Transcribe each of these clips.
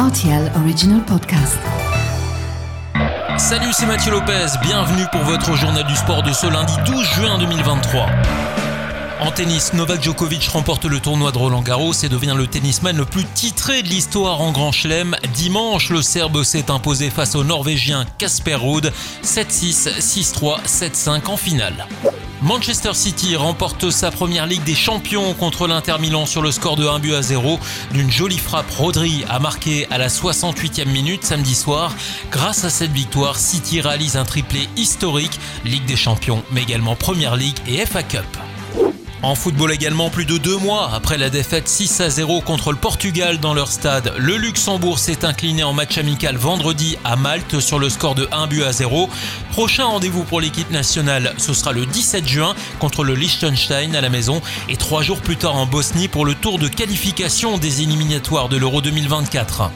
RTL Original Podcast. Salut, c'est Mathieu Lopez. Bienvenue pour votre journal du sport de ce lundi 12 juin 2023. En tennis, Novak Djokovic remporte le tournoi de Roland Garros et devient le tennisman le plus titré de l'histoire en Grand Chelem. Dimanche, le Serbe s'est imposé face au Norvégien Casper Ruud 7-6, 6-3, 7-5 en finale. Manchester City remporte sa première Ligue des Champions contre l'Inter Milan sur le score de 1 but à 0. D'une jolie frappe, Rodri a marqué à la 68e minute samedi soir. Grâce à cette victoire, City réalise un triplé historique, Ligue des Champions, mais également Première Ligue et FA Cup. En football également, plus de deux mois après la défaite 6 à 0 contre le Portugal dans leur stade, le Luxembourg s'est incliné en match amical vendredi à Malte sur le score de 1 but à 0. Prochain rendez-vous pour l'équipe nationale, ce sera le 17 juin contre le Liechtenstein à la maison et trois jours plus tard en Bosnie pour le tour de qualification des éliminatoires de l'Euro 2024.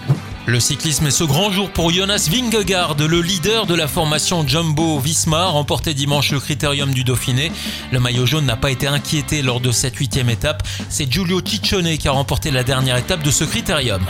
Le cyclisme est ce grand jour pour Jonas Vingegaard, le leader de la formation Jumbo Visma, remporté dimanche le critérium du Dauphiné. Le maillot jaune n'a pas été inquiété lors de cette huitième étape. C'est Giulio Ciccione qui a remporté la dernière étape de ce critérium.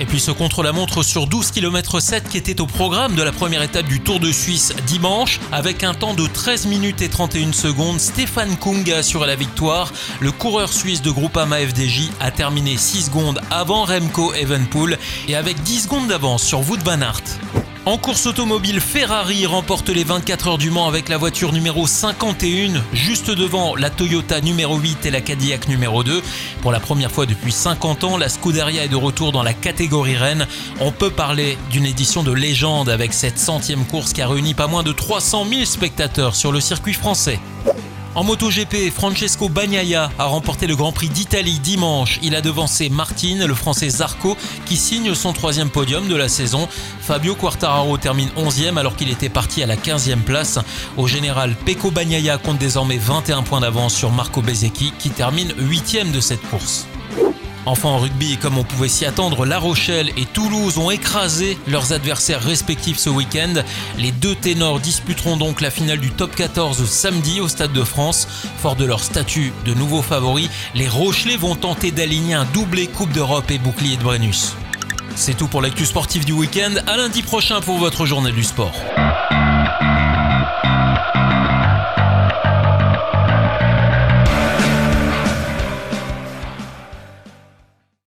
Et puis ce contre-la-montre sur 12 km 7 qui était au programme de la première étape du Tour de Suisse dimanche avec un temps de 13 minutes et 31 secondes. Stéphane Kung a assuré la victoire. Le coureur suisse de Groupama FDJ a terminé 6 secondes avant Remco Evenpool et avec 10 secondes d'avance sur Wout van Aert. En course automobile, Ferrari remporte les 24 heures du Mans avec la voiture numéro 51, juste devant la Toyota numéro 8 et la Cadillac numéro 2. Pour la première fois depuis 50 ans, la Scuderia est de retour dans la catégorie Rennes. On peut parler d'une édition de légende avec cette centième course qui a réuni pas moins de 300 000 spectateurs sur le circuit français. En MotoGP, Francesco Bagnaia a remporté le Grand Prix d'Italie dimanche. Il a devancé Martin, le français Zarco, qui signe son troisième podium de la saison. Fabio Quartararo termine 11e alors qu'il était parti à la 15e place. Au général, Pecco Bagnaia compte désormais 21 points d'avance sur Marco Bezzecchi qui termine 8e de cette course. Enfin en rugby, comme on pouvait s'y attendre, La Rochelle et Toulouse ont écrasé leurs adversaires respectifs ce week-end. Les deux ténors disputeront donc la finale du top 14 samedi au Stade de France. Fort de leur statut de nouveaux favoris, les Rochelais vont tenter d'aligner un doublé Coupe d'Europe et bouclier de Brennus. C'est tout pour l'actu sportif du week-end. À lundi prochain pour votre journée du sport.